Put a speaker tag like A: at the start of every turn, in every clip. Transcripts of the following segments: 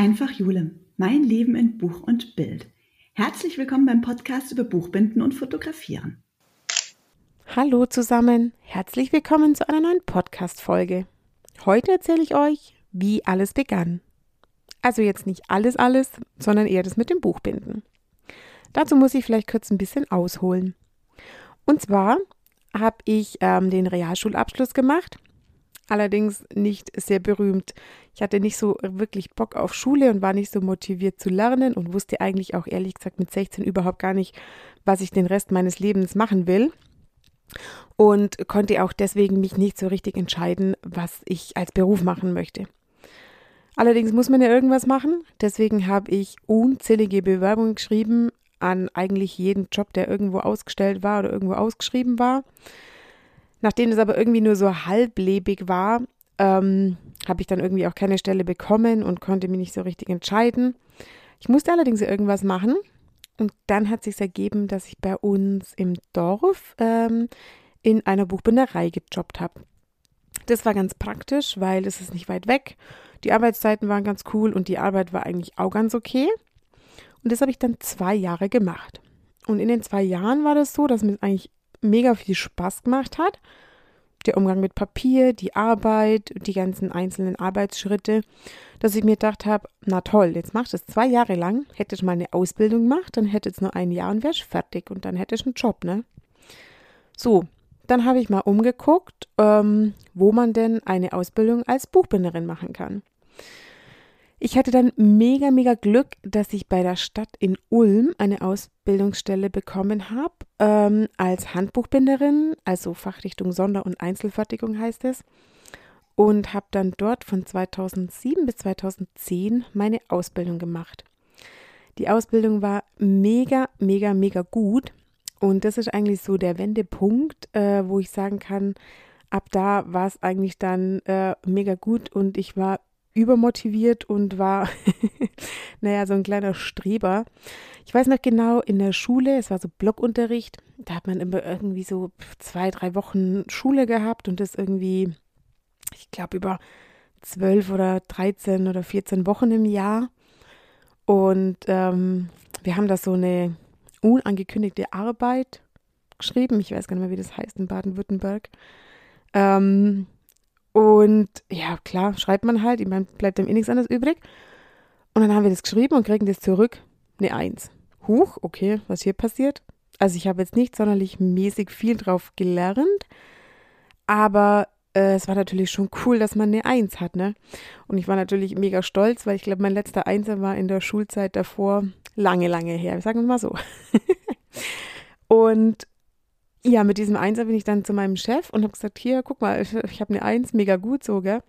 A: Einfach Jule, mein Leben in Buch und Bild. Herzlich willkommen beim Podcast über Buchbinden und Fotografieren.
B: Hallo zusammen, herzlich willkommen zu einer neuen Podcast-Folge. Heute erzähle ich euch, wie alles begann. Also jetzt nicht alles, alles, sondern eher das mit dem Buchbinden. Dazu muss ich vielleicht kurz ein bisschen ausholen. Und zwar habe ich ähm, den Realschulabschluss gemacht allerdings nicht sehr berühmt. Ich hatte nicht so wirklich Bock auf Schule und war nicht so motiviert zu lernen und wusste eigentlich auch ehrlich gesagt mit 16 überhaupt gar nicht, was ich den Rest meines Lebens machen will. Und konnte auch deswegen mich nicht so richtig entscheiden, was ich als Beruf machen möchte. Allerdings muss man ja irgendwas machen. Deswegen habe ich unzählige Bewerbungen geschrieben an eigentlich jeden Job, der irgendwo ausgestellt war oder irgendwo ausgeschrieben war. Nachdem es aber irgendwie nur so halblebig war, ähm, habe ich dann irgendwie auch keine Stelle bekommen und konnte mich nicht so richtig entscheiden. Ich musste allerdings irgendwas machen und dann hat sich ergeben, dass ich bei uns im Dorf ähm, in einer Buchbinderei gejobbt habe. Das war ganz praktisch, weil es ist nicht weit weg. Die Arbeitszeiten waren ganz cool und die Arbeit war eigentlich auch ganz okay. Und das habe ich dann zwei Jahre gemacht. Und in den zwei Jahren war das so, dass mir eigentlich mega viel Spaß gemacht hat. Der Umgang mit Papier, die Arbeit, die ganzen einzelnen Arbeitsschritte, dass ich mir gedacht habe, na toll, jetzt machst du es zwei Jahre lang, hättest mal eine Ausbildung gemacht, dann hättest du nur ein Jahr und wärst fertig und dann hättest du einen Job, ne? So, dann habe ich mal umgeguckt, ähm, wo man denn eine Ausbildung als Buchbinderin machen kann. Ich hatte dann mega, mega Glück, dass ich bei der Stadt in Ulm eine Ausbildungsstelle bekommen habe ähm, als Handbuchbinderin, also Fachrichtung Sonder- und Einzelfertigung heißt es. Und habe dann dort von 2007 bis 2010 meine Ausbildung gemacht. Die Ausbildung war mega, mega, mega gut. Und das ist eigentlich so der Wendepunkt, äh, wo ich sagen kann, ab da war es eigentlich dann äh, mega gut und ich war übermotiviert und war, naja, so ein kleiner Streber. Ich weiß noch genau, in der Schule, es war so Blockunterricht, da hat man immer irgendwie so zwei, drei Wochen Schule gehabt und das irgendwie, ich glaube, über zwölf oder dreizehn oder vierzehn Wochen im Jahr. Und ähm, wir haben da so eine unangekündigte Arbeit geschrieben. Ich weiß gar nicht mehr, wie das heißt in Baden-Württemberg. Ähm, und ja, klar, schreibt man halt, ich meine, bleibt dem eh nichts anderes übrig. Und dann haben wir das geschrieben und kriegen das zurück, eine Eins. Huch, okay, was hier passiert? Also ich habe jetzt nicht sonderlich mäßig viel drauf gelernt, aber äh, es war natürlich schon cool, dass man eine Eins hat, ne? Und ich war natürlich mega stolz, weil ich glaube, mein letzter Einser war in der Schulzeit davor lange, lange her. Sagen wir mal so. und ja, mit diesem Einser bin ich dann zu meinem Chef und habe gesagt, hier, guck mal, ich, ich habe eine Eins, mega gut so, gell?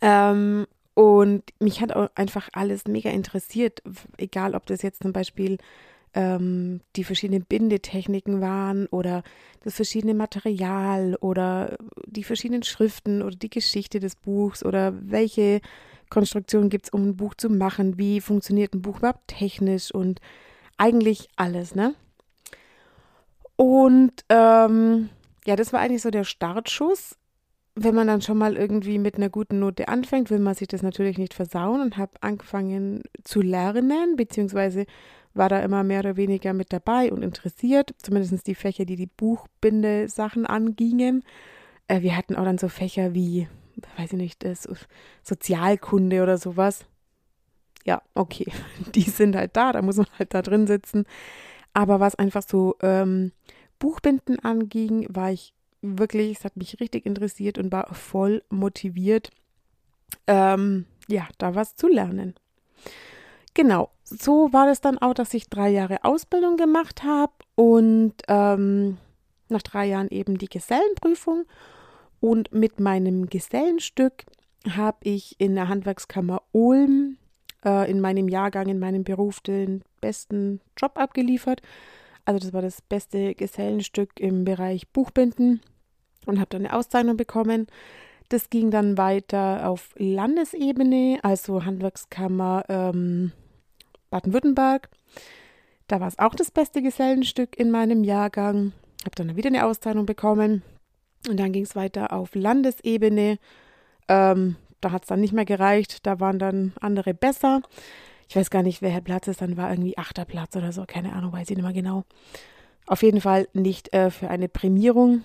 B: Ähm, und mich hat auch einfach alles mega interessiert, egal ob das jetzt zum Beispiel ähm, die verschiedenen Bindetechniken waren oder das verschiedene Material oder die verschiedenen Schriften oder die Geschichte des Buchs oder welche Konstruktion gibt es, um ein Buch zu machen, wie funktioniert ein Buch überhaupt technisch und eigentlich alles, ne? Und ähm, ja, das war eigentlich so der Startschuss. Wenn man dann schon mal irgendwie mit einer guten Note anfängt, will man sich das natürlich nicht versauen und habe angefangen zu lernen, beziehungsweise war da immer mehr oder weniger mit dabei und interessiert, zumindest die Fächer, die die Buchbinde-Sachen angingen. Äh, wir hatten auch dann so Fächer wie, weiß ich nicht, das Sozialkunde oder sowas. Ja, okay, die sind halt da, da muss man halt da drin sitzen. Aber was einfach so ähm, Buchbinden anging, war ich wirklich, es hat mich richtig interessiert und war voll motiviert, ähm, ja, da was zu lernen. Genau, so war es dann auch, dass ich drei Jahre Ausbildung gemacht habe und ähm, nach drei Jahren eben die Gesellenprüfung. Und mit meinem Gesellenstück habe ich in der Handwerkskammer Ulm äh, in meinem Jahrgang, in meinem Beruf den besten Job abgeliefert. Also das war das beste Gesellenstück im Bereich Buchbinden und habe dann eine Auszeichnung bekommen. Das ging dann weiter auf Landesebene, also Handwerkskammer ähm, Baden-Württemberg. Da war es auch das beste Gesellenstück in meinem Jahrgang. Habe dann wieder eine Auszeichnung bekommen. Und dann ging es weiter auf Landesebene. Ähm, da hat es dann nicht mehr gereicht. Da waren dann andere besser. Ich weiß gar nicht, welcher Platz es dann war, irgendwie achter Platz oder so, keine Ahnung, weiß ich nicht mehr genau. Auf jeden Fall nicht äh, für eine Prämierung.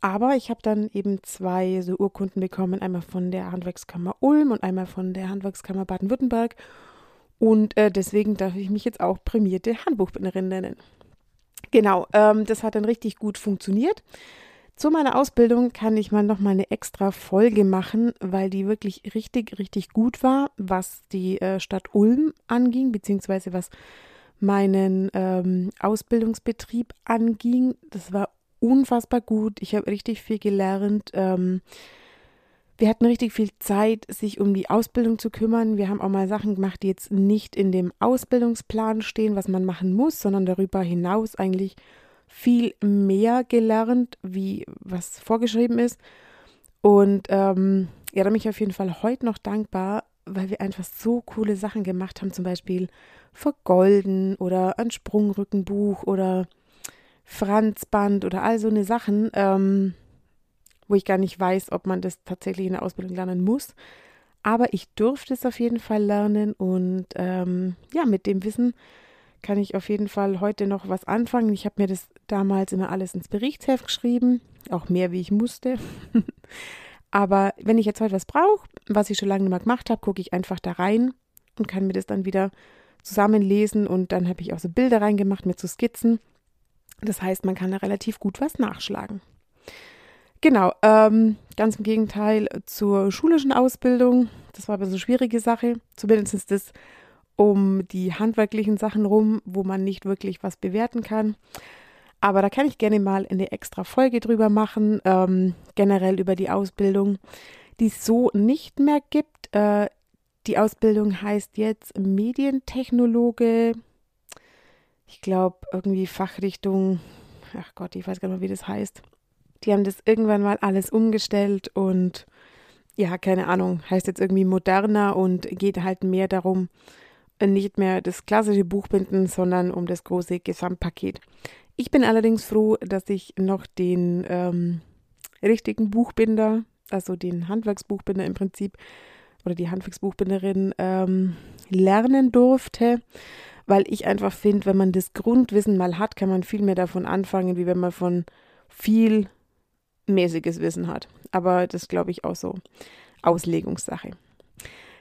B: Aber ich habe dann eben zwei so Urkunden bekommen, einmal von der Handwerkskammer Ulm und einmal von der Handwerkskammer Baden-Württemberg. Und äh, deswegen darf ich mich jetzt auch prämierte Handbuchbinderin nennen. Genau, ähm, das hat dann richtig gut funktioniert. Zu meiner Ausbildung kann ich mal noch mal eine extra Folge machen, weil die wirklich richtig, richtig gut war, was die äh, Stadt Ulm anging, beziehungsweise was meinen ähm, Ausbildungsbetrieb anging. Das war unfassbar gut. Ich habe richtig viel gelernt. Ähm, wir hatten richtig viel Zeit, sich um die Ausbildung zu kümmern. Wir haben auch mal Sachen gemacht, die jetzt nicht in dem Ausbildungsplan stehen, was man machen muss, sondern darüber hinaus eigentlich viel mehr gelernt, wie was vorgeschrieben ist. Und ähm, ja, da bin ich auf jeden Fall heute noch dankbar, weil wir einfach so coole Sachen gemacht haben, zum Beispiel vergolden oder ein Sprungrückenbuch oder Franzband oder all so eine Sachen. Ähm, wo ich gar nicht weiß, ob man das tatsächlich in der Ausbildung lernen muss. Aber ich durfte es auf jeden Fall lernen und ähm, ja, mit dem Wissen kann ich auf jeden Fall heute noch was anfangen. Ich habe mir das damals immer alles ins Berichtsheft geschrieben, auch mehr wie ich musste. Aber wenn ich jetzt heute was brauche, was ich schon lange nicht mehr gemacht habe, gucke ich einfach da rein und kann mir das dann wieder zusammenlesen und dann habe ich auch so Bilder reingemacht mit so Skizzen. Das heißt, man kann da relativ gut was nachschlagen. Genau, ähm, ganz im Gegenteil zur schulischen Ausbildung. Das war aber so eine schwierige Sache. Zumindest das um die handwerklichen Sachen rum, wo man nicht wirklich was bewerten kann. Aber da kann ich gerne mal eine extra Folge drüber machen, ähm, generell über die Ausbildung, die es so nicht mehr gibt. Äh, die Ausbildung heißt jetzt Medientechnologe. Ich glaube, irgendwie Fachrichtung, ach Gott, ich weiß gar nicht mehr, wie das heißt. Die haben das irgendwann mal alles umgestellt und ja, keine Ahnung, heißt jetzt irgendwie moderner und geht halt mehr darum, nicht mehr das klassische Buchbinden, sondern um das große Gesamtpaket. Ich bin allerdings froh, dass ich noch den ähm, richtigen Buchbinder, also den Handwerksbuchbinder im Prinzip oder die Handwerksbuchbinderin ähm, lernen durfte, weil ich einfach finde, wenn man das Grundwissen mal hat, kann man viel mehr davon anfangen, wie wenn man von viel mäßiges Wissen hat. Aber das glaube ich auch so Auslegungssache.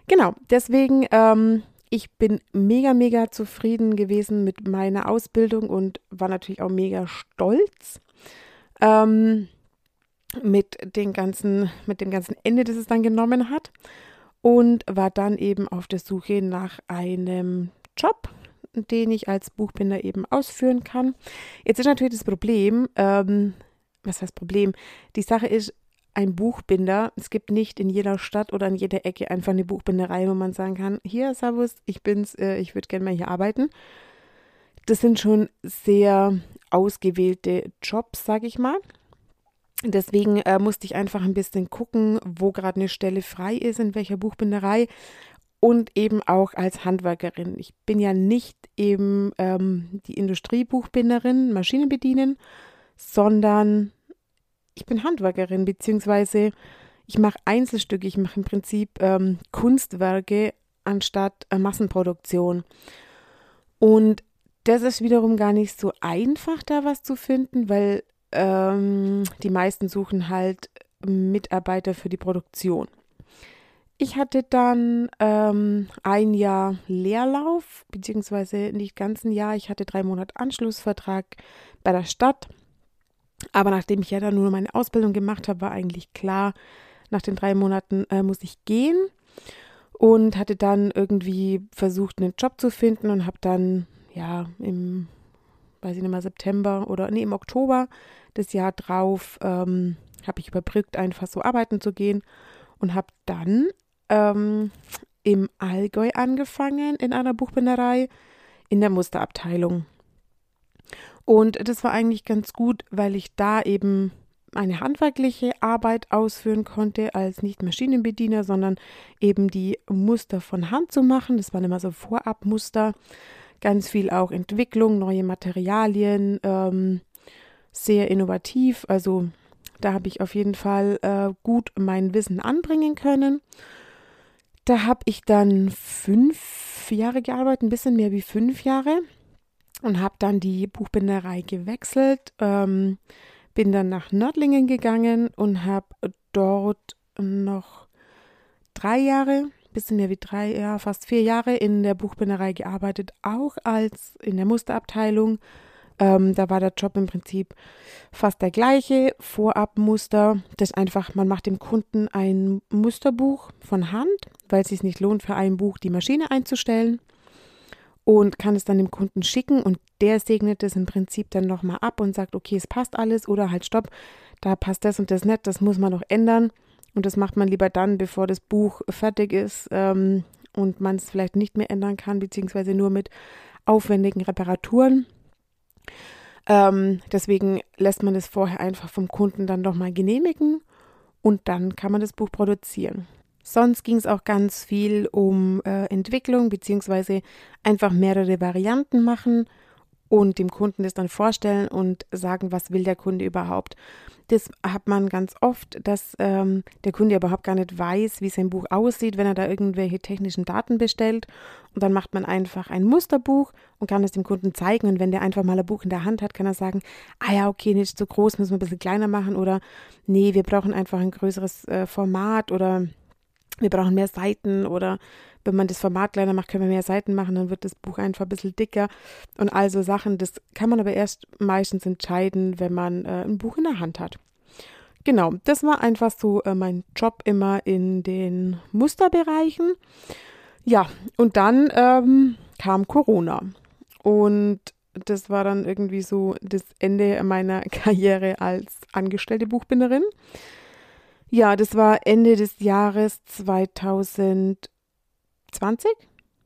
B: Genau, deswegen, ähm, ich bin mega, mega zufrieden gewesen mit meiner Ausbildung und war natürlich auch mega stolz ähm, mit, den ganzen, mit dem ganzen Ende, das es dann genommen hat. Und war dann eben auf der Suche nach einem Job, den ich als Buchbinder eben ausführen kann. Jetzt ist natürlich das Problem, ähm, was heißt Problem? Die Sache ist, ein Buchbinder, es gibt nicht in jeder Stadt oder in jeder Ecke einfach eine Buchbinderei, wo man sagen kann, hier, Servus, ich bin's, äh, ich würde gerne mal hier arbeiten. Das sind schon sehr ausgewählte Jobs, sage ich mal. Deswegen äh, musste ich einfach ein bisschen gucken, wo gerade eine Stelle frei ist, in welcher Buchbinderei und eben auch als Handwerkerin. Ich bin ja nicht eben ähm, die Industriebuchbinderin, Maschinen bedienen, sondern ich bin Handwerkerin, beziehungsweise ich mache Einzelstücke, ich mache im Prinzip ähm, Kunstwerke anstatt äh, Massenproduktion. Und das ist wiederum gar nicht so einfach, da was zu finden, weil ähm, die meisten suchen halt Mitarbeiter für die Produktion. Ich hatte dann ähm, ein Jahr Leerlauf, beziehungsweise nicht ganz ein Jahr. Ich hatte drei Monate Anschlussvertrag bei der Stadt aber nachdem ich ja dann nur meine Ausbildung gemacht habe, war eigentlich klar, nach den drei Monaten äh, muss ich gehen und hatte dann irgendwie versucht, einen Job zu finden und habe dann, ja, im, weiß ich nicht mehr, September oder, nee, im Oktober des Jahr drauf, ähm, habe ich überbrückt, einfach so arbeiten zu gehen und habe dann ähm, im Allgäu angefangen in einer Buchbinderei in der Musterabteilung. Und das war eigentlich ganz gut, weil ich da eben eine handwerkliche Arbeit ausführen konnte als nicht Maschinenbediener, sondern eben die Muster von Hand zu machen. Das waren immer so Vorabmuster, ganz viel auch Entwicklung, neue Materialien, ähm, sehr innovativ. Also da habe ich auf jeden Fall äh, gut mein Wissen anbringen können. Da habe ich dann fünf Jahre gearbeitet, ein bisschen mehr wie fünf Jahre und habe dann die Buchbinderei gewechselt, ähm, bin dann nach Nördlingen gegangen und habe dort noch drei Jahre, bisschen mehr wie drei, ja, fast vier Jahre in der Buchbinderei gearbeitet, auch als in der Musterabteilung. Ähm, da war der Job im Prinzip fast der gleiche. Vorabmuster, das einfach, man macht dem Kunden ein Musterbuch von Hand, weil es sich nicht lohnt, für ein Buch die Maschine einzustellen und kann es dann dem Kunden schicken und der segnet es im Prinzip dann nochmal ab und sagt, okay, es passt alles oder halt stopp, da passt das und das nicht, das muss man noch ändern und das macht man lieber dann, bevor das Buch fertig ist ähm, und man es vielleicht nicht mehr ändern kann, beziehungsweise nur mit aufwendigen Reparaturen. Ähm, deswegen lässt man es vorher einfach vom Kunden dann nochmal genehmigen und dann kann man das Buch produzieren. Sonst ging es auch ganz viel um äh, Entwicklung beziehungsweise einfach mehrere Varianten machen und dem Kunden das dann vorstellen und sagen, was will der Kunde überhaupt. Das hat man ganz oft, dass ähm, der Kunde überhaupt gar nicht weiß, wie sein Buch aussieht, wenn er da irgendwelche technischen Daten bestellt. Und dann macht man einfach ein Musterbuch und kann es dem Kunden zeigen. Und wenn der einfach mal ein Buch in der Hand hat, kann er sagen, ah ja, okay, nicht so groß, müssen wir ein bisschen kleiner machen oder nee, wir brauchen einfach ein größeres äh, Format oder wir brauchen mehr Seiten oder wenn man das Format kleiner macht, können wir mehr Seiten machen, dann wird das Buch einfach ein bisschen dicker und all so Sachen. Das kann man aber erst meistens entscheiden, wenn man äh, ein Buch in der Hand hat. Genau, das war einfach so äh, mein Job immer in den Musterbereichen. Ja, und dann ähm, kam Corona und das war dann irgendwie so das Ende meiner Karriere als angestellte Buchbinderin. Ja, das war Ende des Jahres 2020.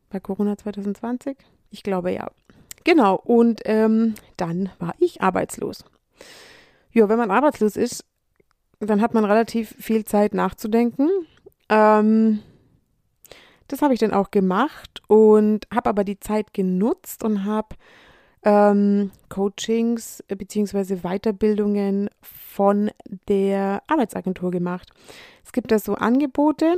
B: Bei Corona 2020? Ich glaube ja. Genau, und ähm, dann war ich arbeitslos. Ja, wenn man arbeitslos ist, dann hat man relativ viel Zeit nachzudenken. Ähm, das habe ich dann auch gemacht und habe aber die Zeit genutzt und habe ähm, Coachings bzw. Weiterbildungen von der Arbeitsagentur gemacht. Es gibt da so Angebote,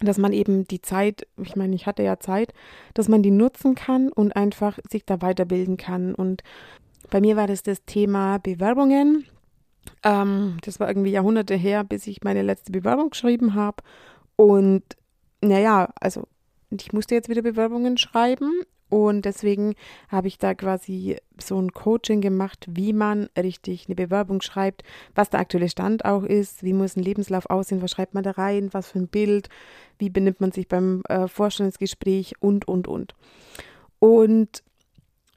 B: dass man eben die Zeit, ich meine, ich hatte ja Zeit, dass man die nutzen kann und einfach sich da weiterbilden kann. Und bei mir war das das Thema Bewerbungen. Ähm, das war irgendwie Jahrhunderte her, bis ich meine letzte Bewerbung geschrieben habe. Und naja, also ich musste jetzt wieder Bewerbungen schreiben und deswegen habe ich da quasi so ein Coaching gemacht, wie man richtig eine Bewerbung schreibt, was der aktuelle Stand auch ist, wie muss ein Lebenslauf aussehen, was schreibt man da rein, was für ein Bild, wie benimmt man sich beim äh, Vorstellungsgespräch und, und, und. Und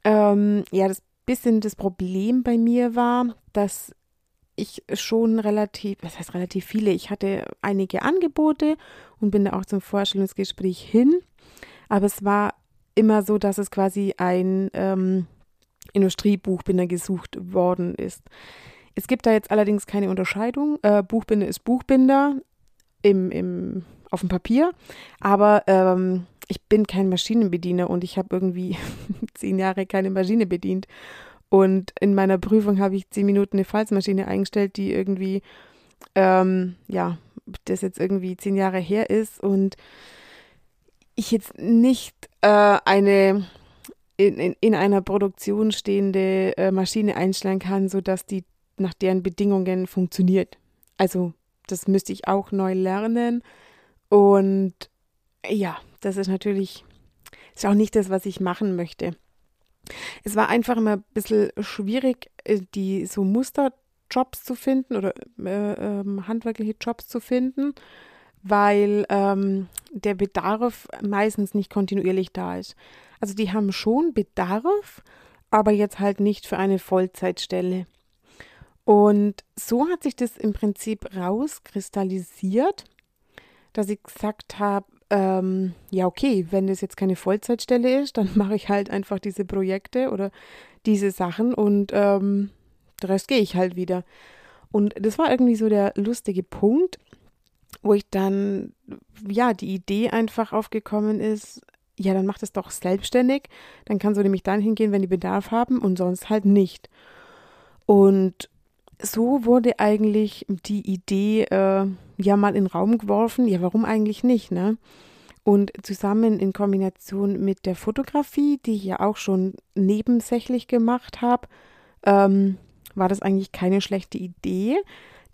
B: ähm, ja, das bisschen das Problem bei mir war, dass ich schon relativ, was heißt relativ viele, ich hatte einige Angebote und bin da auch zum Vorstellungsgespräch hin, aber es war immer so, dass es quasi ein ähm, Industriebuchbinder gesucht worden ist. Es gibt da jetzt allerdings keine Unterscheidung. Äh, Buchbinder ist Buchbinder im, im, auf dem Papier, aber ähm, ich bin kein Maschinenbediener und ich habe irgendwie zehn Jahre keine Maschine bedient. Und in meiner Prüfung habe ich zehn Minuten eine Falzmaschine eingestellt, die irgendwie, ähm, ja, das jetzt irgendwie zehn Jahre her ist und ich jetzt nicht äh, eine in, in, in, einer Produktion stehende äh, Maschine einstellen kann, sodass die nach deren Bedingungen funktioniert. Also das müsste ich auch neu lernen. Und ja, das ist natürlich ist auch nicht das, was ich machen möchte. Es war einfach immer ein bisschen schwierig, äh, die so Musterjobs zu finden oder äh, äh, handwerkliche Jobs zu finden weil ähm, der Bedarf meistens nicht kontinuierlich da ist. Also die haben schon Bedarf, aber jetzt halt nicht für eine Vollzeitstelle. Und so hat sich das im Prinzip rauskristallisiert, dass ich gesagt habe, ähm, ja okay, wenn das jetzt keine Vollzeitstelle ist, dann mache ich halt einfach diese Projekte oder diese Sachen und ähm, der Rest gehe ich halt wieder. Und das war irgendwie so der lustige Punkt, wo ich dann, ja, die Idee einfach aufgekommen ist, ja, dann mach das doch selbstständig. Dann kannst du nämlich dann hingehen, wenn die Bedarf haben und sonst halt nicht. Und so wurde eigentlich die Idee äh, ja mal in den Raum geworfen. Ja, warum eigentlich nicht, ne? Und zusammen in Kombination mit der Fotografie, die ich ja auch schon nebensächlich gemacht habe, ähm, war das eigentlich keine schlechte Idee,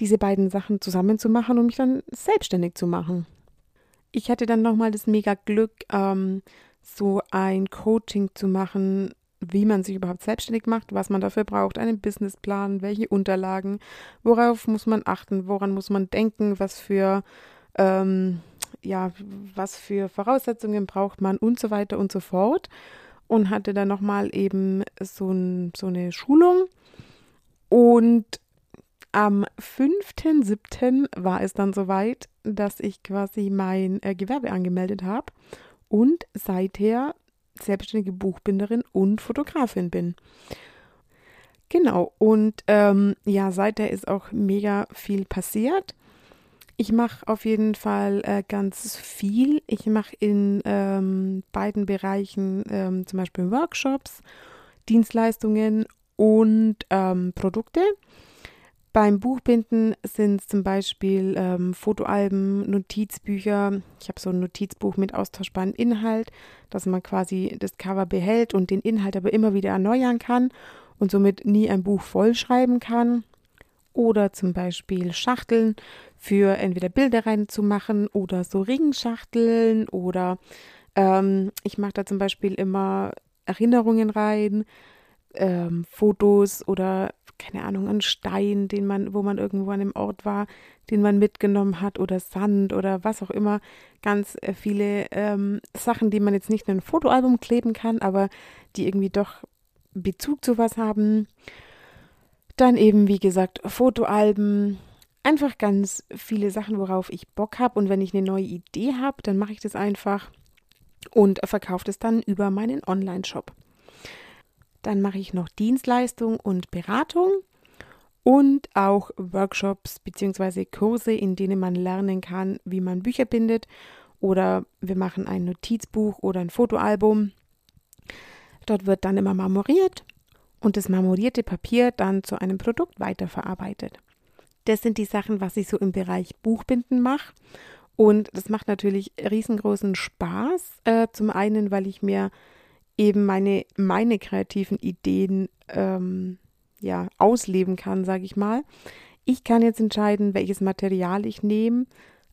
B: diese beiden Sachen zusammen zu machen und mich dann selbstständig zu machen. Ich hatte dann nochmal das mega Glück, ähm, so ein Coaching zu machen, wie man sich überhaupt selbstständig macht, was man dafür braucht, einen Businessplan, welche Unterlagen, worauf muss man achten, woran muss man denken, was für ähm, ja, was für Voraussetzungen braucht man und so weiter und so fort. Und hatte dann nochmal eben so, ein, so eine Schulung. Und am 5.7. war es dann soweit, dass ich quasi mein äh, Gewerbe angemeldet habe und seither selbstständige Buchbinderin und Fotografin bin. Genau, und ähm, ja, seither ist auch mega viel passiert. Ich mache auf jeden Fall äh, ganz viel. Ich mache in ähm, beiden Bereichen ähm, zum Beispiel Workshops, Dienstleistungen und ähm, Produkte. Beim Buchbinden sind es zum Beispiel ähm, Fotoalben, Notizbücher. Ich habe so ein Notizbuch mit austauschbarem Inhalt, dass man quasi das Cover behält und den Inhalt aber immer wieder erneuern kann und somit nie ein Buch vollschreiben kann. Oder zum Beispiel Schachteln für entweder Bilder reinzumachen oder so Ringschachteln oder ähm, ich mache da zum Beispiel immer Erinnerungen rein, ähm, Fotos oder keine Ahnung, ein Stein, den man, wo man irgendwo an einem Ort war, den man mitgenommen hat oder Sand oder was auch immer. Ganz äh, viele ähm, Sachen, die man jetzt nicht in ein Fotoalbum kleben kann, aber die irgendwie doch Bezug zu was haben. Dann eben, wie gesagt, Fotoalben. Einfach ganz viele Sachen, worauf ich Bock habe. Und wenn ich eine neue Idee habe, dann mache ich das einfach und verkaufe es dann über meinen Online-Shop. Dann mache ich noch Dienstleistung und Beratung und auch Workshops bzw. Kurse, in denen man lernen kann, wie man Bücher bindet. Oder wir machen ein Notizbuch oder ein Fotoalbum. Dort wird dann immer marmoriert und das marmorierte Papier dann zu einem Produkt weiterverarbeitet. Das sind die Sachen, was ich so im Bereich Buchbinden mache. Und das macht natürlich riesengroßen Spaß. Äh, zum einen, weil ich mir eben meine, meine kreativen Ideen ähm, ja, ausleben kann, sage ich mal. Ich kann jetzt entscheiden, welches Material ich nehme.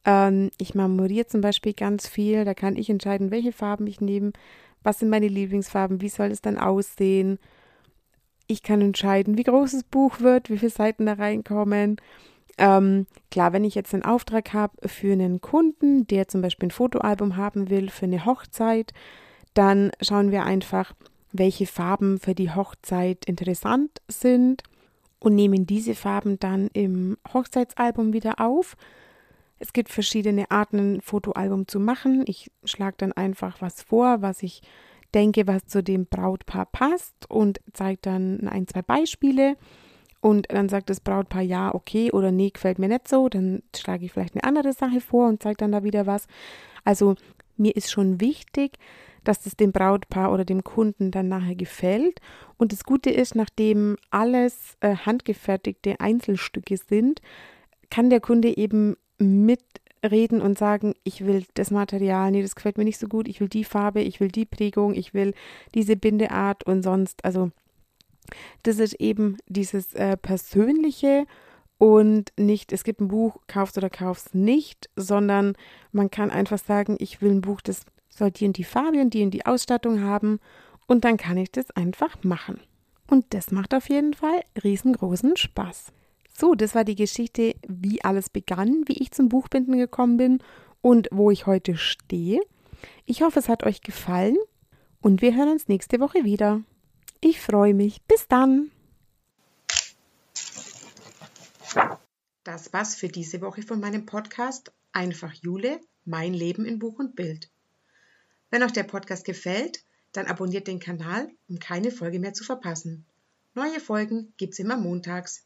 B: Ähm, ich marmoriere zum Beispiel ganz viel. Da kann ich entscheiden, welche Farben ich nehme. Was sind meine Lieblingsfarben? Wie soll es dann aussehen? Ich kann entscheiden, wie groß das Buch wird, wie viele Seiten da reinkommen. Ähm, klar, wenn ich jetzt einen Auftrag habe für einen Kunden, der zum Beispiel ein Fotoalbum haben will für eine Hochzeit, dann schauen wir einfach, welche Farben für die Hochzeit interessant sind und nehmen diese Farben dann im Hochzeitsalbum wieder auf. Es gibt verschiedene Arten, ein Fotoalbum zu machen. Ich schlage dann einfach was vor, was ich denke, was zu dem Brautpaar passt und zeige dann ein, zwei Beispiele. Und dann sagt das Brautpaar ja, okay oder nee, gefällt mir nicht so. Dann schlage ich vielleicht eine andere Sache vor und zeige dann da wieder was. Also mir ist schon wichtig, dass es dem Brautpaar oder dem Kunden dann nachher gefällt. Und das Gute ist, nachdem alles äh, handgefertigte Einzelstücke sind, kann der Kunde eben mitreden und sagen, ich will das Material, nee, das gefällt mir nicht so gut, ich will die Farbe, ich will die Prägung, ich will diese Bindeart und sonst. Also das ist eben dieses äh, persönliche und nicht, es gibt ein Buch, kaufst oder kaufst nicht, sondern man kann einfach sagen, ich will ein Buch, das soll die in die Farbe und die in die Ausstattung haben und dann kann ich das einfach machen. Und das macht auf jeden Fall riesengroßen Spaß. So, das war die Geschichte, wie alles begann, wie ich zum Buchbinden gekommen bin und wo ich heute stehe. Ich hoffe, es hat euch gefallen und wir hören uns nächste Woche wieder. Ich freue mich. Bis dann.
A: Das war's für diese Woche von meinem Podcast Einfach Jule, mein Leben in Buch und Bild. Wenn euch der Podcast gefällt, dann abonniert den Kanal, um keine Folge mehr zu verpassen. Neue Folgen gibt's immer montags.